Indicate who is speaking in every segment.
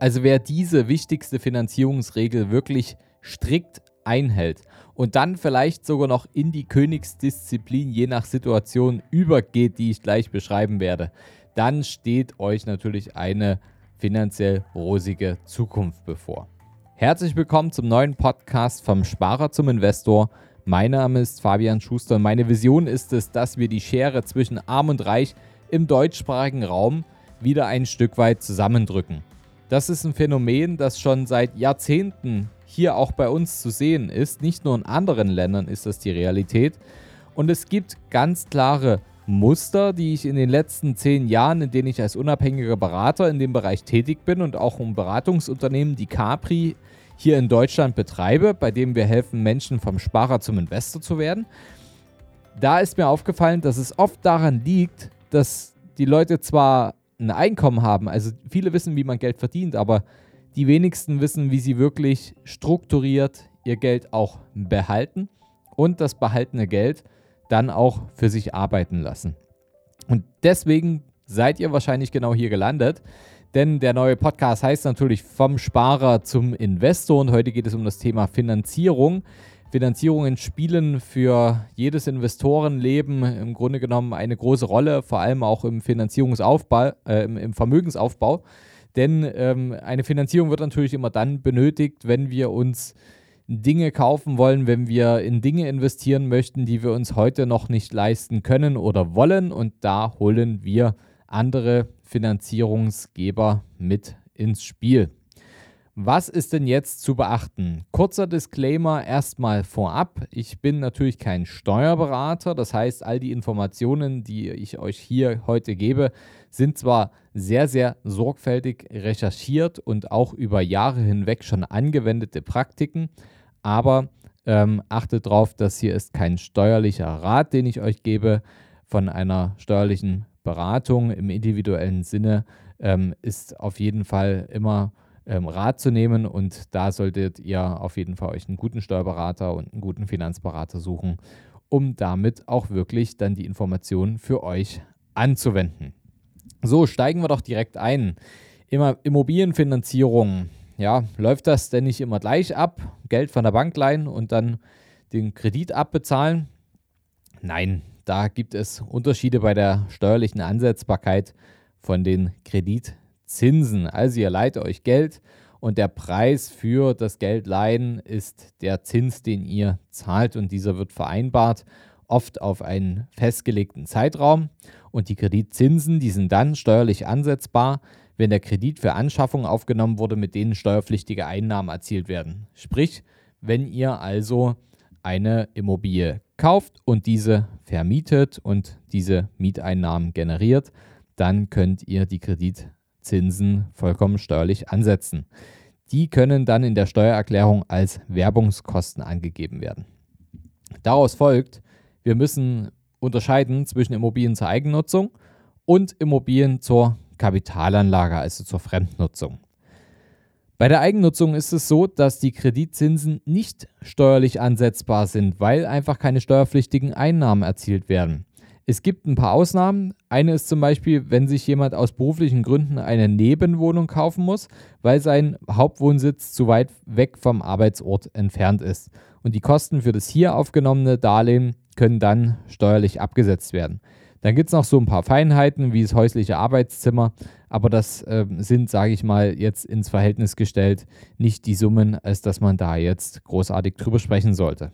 Speaker 1: Also wer diese wichtigste Finanzierungsregel wirklich strikt einhält und dann vielleicht sogar noch in die Königsdisziplin je nach Situation übergeht, die ich gleich beschreiben werde, dann steht euch natürlich eine finanziell rosige Zukunft bevor. Herzlich willkommen zum neuen Podcast vom Sparer zum Investor. Mein Name ist Fabian Schuster und meine Vision ist es, dass wir die Schere zwischen Arm und Reich im deutschsprachigen Raum wieder ein Stück weit zusammendrücken. Das ist ein Phänomen, das schon seit Jahrzehnten hier auch bei uns zu sehen ist. Nicht nur in anderen Ländern ist das die Realität. Und es gibt ganz klare Muster, die ich in den letzten zehn Jahren, in denen ich als unabhängiger Berater in dem Bereich tätig bin und auch um Beratungsunternehmen, die Capri hier in Deutschland betreibe, bei dem wir helfen, Menschen vom Sparer zum Investor zu werden. Da ist mir aufgefallen, dass es oft daran liegt, dass die Leute zwar ein Einkommen haben, also viele wissen, wie man Geld verdient, aber die wenigsten wissen, wie sie wirklich strukturiert ihr Geld auch behalten und das behaltene Geld dann auch für sich arbeiten lassen. Und deswegen seid ihr wahrscheinlich genau hier gelandet, denn der neue Podcast heißt natürlich vom Sparer zum Investor und heute geht es um das Thema Finanzierung. Finanzierungen spielen für jedes Investorenleben im Grunde genommen eine große Rolle, vor allem auch im Finanzierungsaufbau, äh, im, Vermögensaufbau. Denn ähm, eine Finanzierung wird natürlich immer dann benötigt, wenn wir uns Dinge kaufen wollen, wenn wir in Dinge investieren möchten, die wir uns heute noch nicht leisten können oder wollen. Und da holen wir andere Finanzierungsgeber mit ins Spiel. Was ist denn jetzt zu beachten? Kurzer Disclaimer erstmal vorab. Ich bin natürlich kein Steuerberater, das heißt, all die Informationen, die ich euch hier heute gebe, sind zwar sehr, sehr sorgfältig recherchiert und auch über Jahre hinweg schon angewendete Praktiken, aber ähm, achtet darauf, dass hier ist kein steuerlicher Rat, den ich euch gebe. Von einer steuerlichen Beratung im individuellen Sinne ähm, ist auf jeden Fall immer ähm, Rat zu nehmen. Und da solltet ihr auf jeden Fall euch einen guten Steuerberater und einen guten Finanzberater suchen, um damit auch wirklich dann die Informationen für euch anzuwenden. So, steigen wir doch direkt ein. Immer Immobilienfinanzierung. Ja, läuft das denn nicht immer gleich ab? Geld von der Bank leihen und dann den Kredit abbezahlen? Nein, da gibt es Unterschiede bei der steuerlichen Ansetzbarkeit von den Kredit Zinsen. Also ihr leiht euch Geld und der Preis für das Geldleihen ist der Zins, den ihr zahlt und dieser wird vereinbart, oft auf einen festgelegten Zeitraum und die Kreditzinsen, die sind dann steuerlich ansetzbar, wenn der Kredit für Anschaffungen aufgenommen wurde, mit denen steuerpflichtige Einnahmen erzielt werden. Sprich, wenn ihr also eine Immobilie kauft und diese vermietet und diese Mieteinnahmen generiert, dann könnt ihr die Kredit Zinsen vollkommen steuerlich ansetzen. Die können dann in der Steuererklärung als Werbungskosten angegeben werden. Daraus folgt, wir müssen unterscheiden zwischen Immobilien zur Eigennutzung und Immobilien zur Kapitalanlage, also zur Fremdnutzung. Bei der Eigennutzung ist es so, dass die Kreditzinsen nicht steuerlich ansetzbar sind, weil einfach keine steuerpflichtigen Einnahmen erzielt werden. Es gibt ein paar Ausnahmen. Eine ist zum Beispiel, wenn sich jemand aus beruflichen Gründen eine Nebenwohnung kaufen muss, weil sein Hauptwohnsitz zu weit weg vom Arbeitsort entfernt ist. Und die Kosten für das hier aufgenommene Darlehen können dann steuerlich abgesetzt werden. Dann gibt es noch so ein paar Feinheiten wie das häusliche Arbeitszimmer, aber das äh, sind, sage ich mal, jetzt ins Verhältnis gestellt nicht die Summen, als dass man da jetzt großartig drüber sprechen sollte.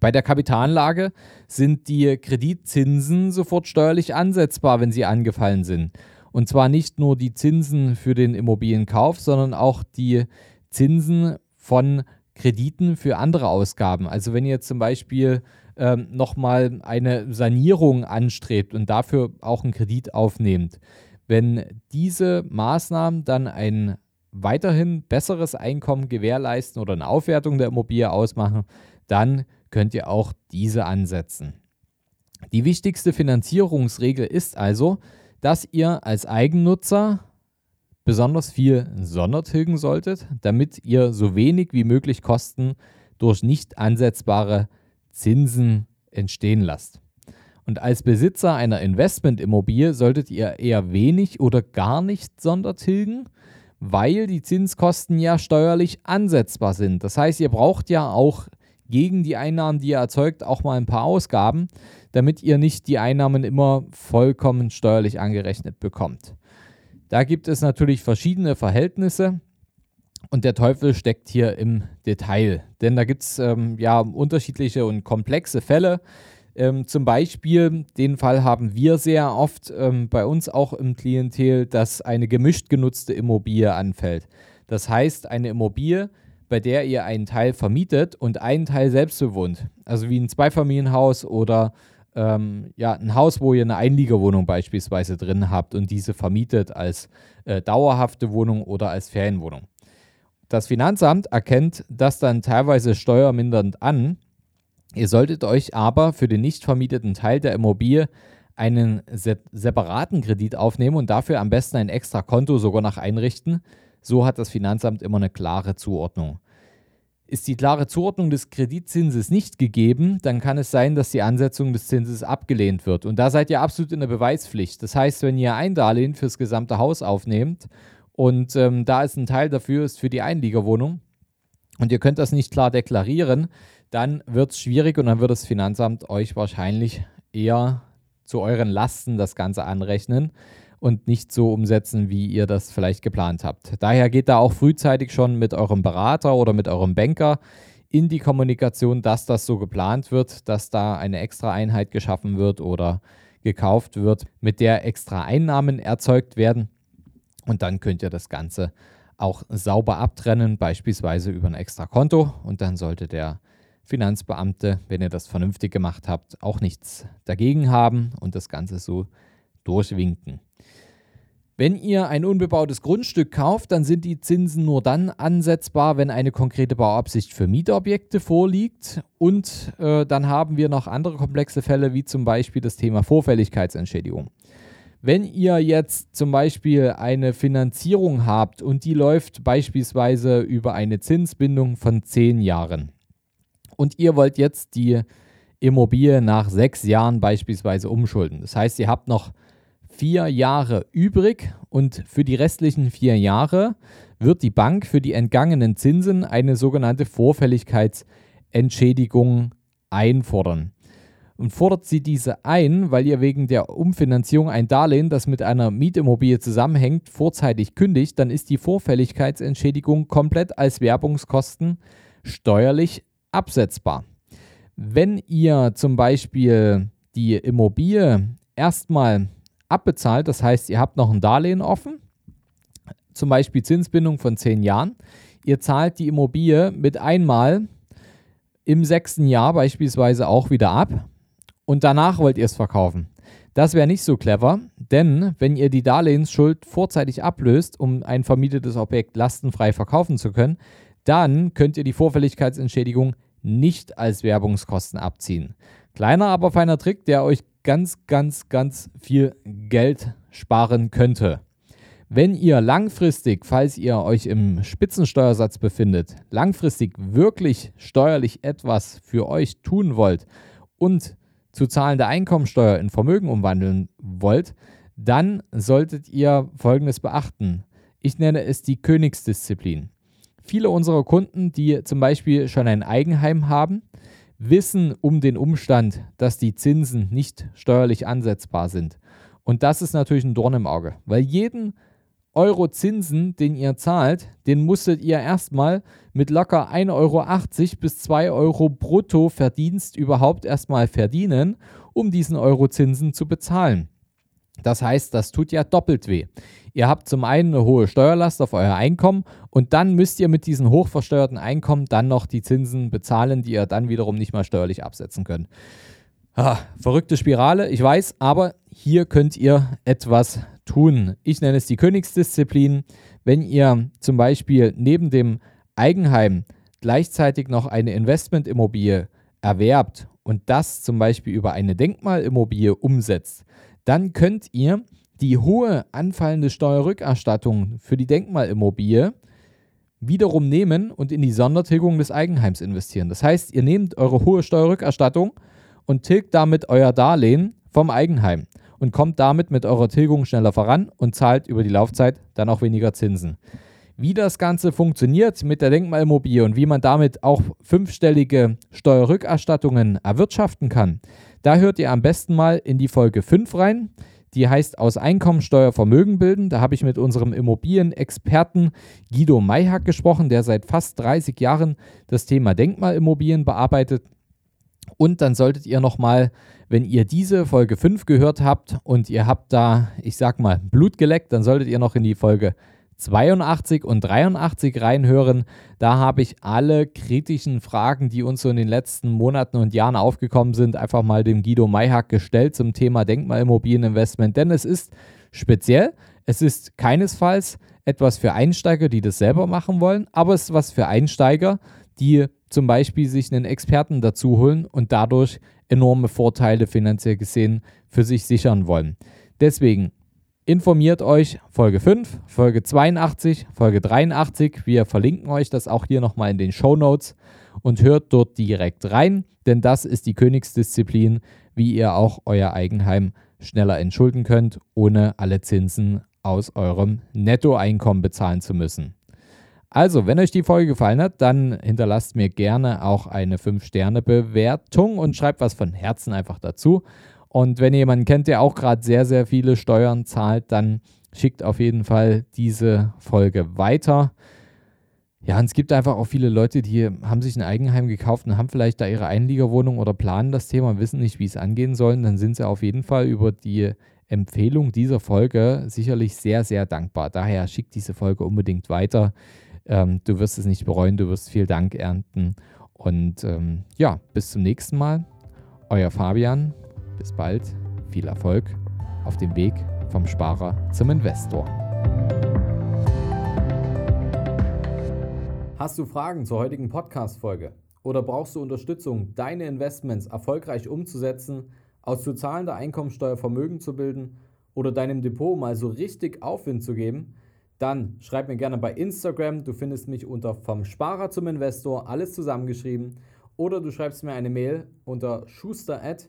Speaker 1: Bei der Kapitalanlage sind die Kreditzinsen sofort steuerlich ansetzbar, wenn sie angefallen sind. Und zwar nicht nur die Zinsen für den Immobilienkauf, sondern auch die Zinsen von Krediten für andere Ausgaben. Also wenn ihr zum Beispiel ähm, nochmal eine Sanierung anstrebt und dafür auch einen Kredit aufnehmt, wenn diese Maßnahmen dann ein weiterhin besseres Einkommen gewährleisten oder eine Aufwertung der Immobilie ausmachen, dann könnt ihr auch diese ansetzen. Die wichtigste Finanzierungsregel ist also, dass ihr als Eigennutzer besonders viel Sondertilgen solltet, damit ihr so wenig wie möglich Kosten durch nicht ansetzbare Zinsen entstehen lasst. Und als Besitzer einer Investmentimmobilie solltet ihr eher wenig oder gar nicht Sondertilgen, weil die Zinskosten ja steuerlich ansetzbar sind. Das heißt, ihr braucht ja auch gegen die Einnahmen, die ihr erzeugt, auch mal ein paar Ausgaben, damit ihr nicht die Einnahmen immer vollkommen steuerlich angerechnet bekommt. Da gibt es natürlich verschiedene Verhältnisse und der Teufel steckt hier im Detail. Denn da gibt es ähm, ja unterschiedliche und komplexe Fälle. Ähm, zum Beispiel, den Fall haben wir sehr oft ähm, bei uns auch im Klientel, dass eine gemischt genutzte Immobilie anfällt. Das heißt, eine Immobilie, bei der ihr einen Teil vermietet und einen Teil selbst bewohnt. Also wie ein Zweifamilienhaus oder ähm, ja, ein Haus, wo ihr eine Einliegerwohnung beispielsweise drin habt und diese vermietet als äh, dauerhafte Wohnung oder als Ferienwohnung. Das Finanzamt erkennt das dann teilweise steuermindernd an. Ihr solltet euch aber für den nicht vermieteten Teil der Immobilie einen se separaten Kredit aufnehmen und dafür am besten ein extra Konto sogar noch einrichten. So hat das Finanzamt immer eine klare Zuordnung. Ist die klare Zuordnung des Kreditzinses nicht gegeben, dann kann es sein, dass die Ansetzung des Zinses abgelehnt wird. Und da seid ihr absolut in der Beweispflicht. Das heißt, wenn ihr ein Darlehen fürs gesamte Haus aufnehmt und ähm, da ist ein Teil dafür ist für die Einliegerwohnung und ihr könnt das nicht klar deklarieren, dann wird es schwierig und dann wird das Finanzamt euch wahrscheinlich eher zu euren Lasten das Ganze anrechnen und nicht so umsetzen, wie ihr das vielleicht geplant habt. Daher geht da auch frühzeitig schon mit eurem Berater oder mit eurem Banker in die Kommunikation, dass das so geplant wird, dass da eine extra Einheit geschaffen wird oder gekauft wird, mit der extra Einnahmen erzeugt werden. Und dann könnt ihr das Ganze auch sauber abtrennen, beispielsweise über ein extra Konto. Und dann sollte der Finanzbeamte, wenn ihr das vernünftig gemacht habt, auch nichts dagegen haben und das Ganze so durchwinken. Wenn ihr ein unbebautes Grundstück kauft, dann sind die Zinsen nur dann ansetzbar, wenn eine konkrete Bauabsicht für Mietobjekte vorliegt. Und äh, dann haben wir noch andere komplexe Fälle, wie zum Beispiel das Thema Vorfälligkeitsentschädigung. Wenn ihr jetzt zum Beispiel eine Finanzierung habt und die läuft beispielsweise über eine Zinsbindung von 10 Jahren und ihr wollt jetzt die Immobilie nach sechs Jahren beispielsweise umschulden. Das heißt, ihr habt noch vier Jahre übrig und für die restlichen vier Jahre wird die Bank für die entgangenen Zinsen eine sogenannte Vorfälligkeitsentschädigung einfordern. Und fordert sie diese ein, weil ihr wegen der Umfinanzierung ein Darlehen, das mit einer Mietimmobilie zusammenhängt, vorzeitig kündigt, dann ist die Vorfälligkeitsentschädigung komplett als Werbungskosten steuerlich absetzbar. Wenn ihr zum Beispiel die Immobilie erstmal abbezahlt. Das heißt, ihr habt noch ein Darlehen offen, zum Beispiel Zinsbindung von 10 Jahren. Ihr zahlt die Immobilie mit einmal im sechsten Jahr beispielsweise auch wieder ab und danach wollt ihr es verkaufen. Das wäre nicht so clever, denn wenn ihr die Darlehensschuld vorzeitig ablöst, um ein vermietetes Objekt lastenfrei verkaufen zu können, dann könnt ihr die Vorfälligkeitsentschädigung nicht als Werbungskosten abziehen. Kleiner, aber feiner Trick, der euch ganz, ganz, ganz viel Geld sparen könnte. Wenn ihr langfristig, falls ihr euch im Spitzensteuersatz befindet, langfristig wirklich steuerlich etwas für euch tun wollt und zu zahlende Einkommensteuer in Vermögen umwandeln wollt, dann solltet ihr Folgendes beachten. Ich nenne es die Königsdisziplin. Viele unserer Kunden, die zum Beispiel schon ein Eigenheim haben, wissen um den Umstand, dass die Zinsen nicht steuerlich ansetzbar sind. Und das ist natürlich ein Dorn im Auge, weil jeden Euro Zinsen, den ihr zahlt, den musstet ihr erstmal mit locker 1,80 Euro bis 2 Euro brutto Verdienst überhaupt erstmal verdienen, um diesen Euro Zinsen zu bezahlen. Das heißt, das tut ja doppelt weh. Ihr habt zum einen eine hohe Steuerlast auf euer Einkommen und dann müsst ihr mit diesen hochversteuerten Einkommen dann noch die Zinsen bezahlen, die ihr dann wiederum nicht mal steuerlich absetzen könnt. Ah, verrückte Spirale, ich weiß, aber hier könnt ihr etwas tun. Ich nenne es die Königsdisziplin. Wenn ihr zum Beispiel neben dem Eigenheim gleichzeitig noch eine Investmentimmobilie erwerbt und das zum Beispiel über eine Denkmalimmobilie umsetzt, dann könnt ihr die hohe anfallende Steuerrückerstattung für die Denkmalimmobilie wiederum nehmen und in die Sondertilgung des Eigenheims investieren. Das heißt, ihr nehmt eure hohe Steuerrückerstattung und tilgt damit euer Darlehen vom Eigenheim und kommt damit mit eurer Tilgung schneller voran und zahlt über die Laufzeit dann auch weniger Zinsen. Wie das Ganze funktioniert mit der Denkmalimmobilie und wie man damit auch fünfstellige Steuerrückerstattungen erwirtschaften kann, da hört ihr am besten mal in die Folge 5 rein. Die heißt Aus Einkommensteuer Vermögen bilden. Da habe ich mit unserem Immobilienexperten Guido Mayhack gesprochen, der seit fast 30 Jahren das Thema Denkmalimmobilien bearbeitet. Und dann solltet ihr nochmal, wenn ihr diese Folge 5 gehört habt und ihr habt da, ich sag mal, Blut geleckt, dann solltet ihr noch in die Folge 82 und 83 reinhören. Da habe ich alle kritischen Fragen, die uns so in den letzten Monaten und Jahren aufgekommen sind, einfach mal dem Guido Mayhack gestellt zum Thema Denkmalimmobilieninvestment. Denn es ist speziell, es ist keinesfalls etwas für Einsteiger, die das selber machen wollen, aber es ist was für Einsteiger, die zum Beispiel sich einen Experten dazu holen und dadurch enorme Vorteile finanziell gesehen für sich sichern wollen. Deswegen informiert euch Folge 5, Folge 82, Folge 83. Wir verlinken euch das auch hier nochmal in den Show Notes und hört dort direkt rein, denn das ist die Königsdisziplin, wie ihr auch euer Eigenheim schneller entschulden könnt, ohne alle Zinsen aus eurem Nettoeinkommen bezahlen zu müssen. Also, wenn euch die Folge gefallen hat, dann hinterlasst mir gerne auch eine 5-Sterne-Bewertung und schreibt was von Herzen einfach dazu. Und wenn ihr jemanden kennt, der auch gerade sehr, sehr viele Steuern zahlt, dann schickt auf jeden Fall diese Folge weiter. Ja, und es gibt einfach auch viele Leute, die haben sich ein Eigenheim gekauft und haben vielleicht da ihre Einliegerwohnung oder planen das Thema wissen nicht, wie es angehen sollen. Dann sind sie auf jeden Fall über die Empfehlung dieser Folge sicherlich sehr, sehr dankbar. Daher schickt diese Folge unbedingt weiter. Ähm, du wirst es nicht bereuen, du wirst viel Dank ernten. Und ähm, ja, bis zum nächsten Mal. Euer Fabian. Bis bald, viel Erfolg auf dem Weg vom Sparer zum Investor. Hast du Fragen zur heutigen Podcast-Folge oder brauchst du Unterstützung, deine Investments erfolgreich umzusetzen, aus zu zahlender Einkommensteuer Vermögen zu bilden oder deinem Depot mal so richtig Aufwind zu geben? Dann schreib mir gerne bei Instagram. Du findest mich unter vom Sparer zum Investor, alles zusammengeschrieben. Oder du schreibst mir eine Mail unter schuster@